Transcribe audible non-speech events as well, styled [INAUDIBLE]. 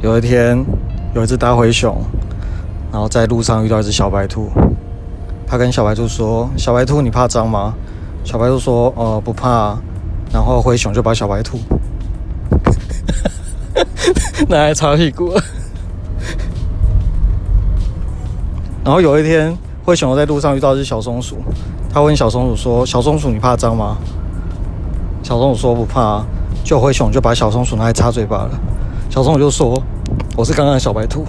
有一天，有一只大灰熊，然后在路上遇到一只小白兔。他跟小白兔说：“小白兔，你怕脏吗？”小白兔说：“呃，不怕。”然后灰熊就把小白兔 [LAUGHS] 拿来擦屁股。[LAUGHS] 然后有一天，灰熊在路上遇到一只小松鼠，他问小松鼠说：“小松鼠，你怕脏吗？”小松鼠说：“不怕。”就灰熊就把小松鼠拿来擦嘴巴了。早上我就说：“我是刚刚的小白兔。”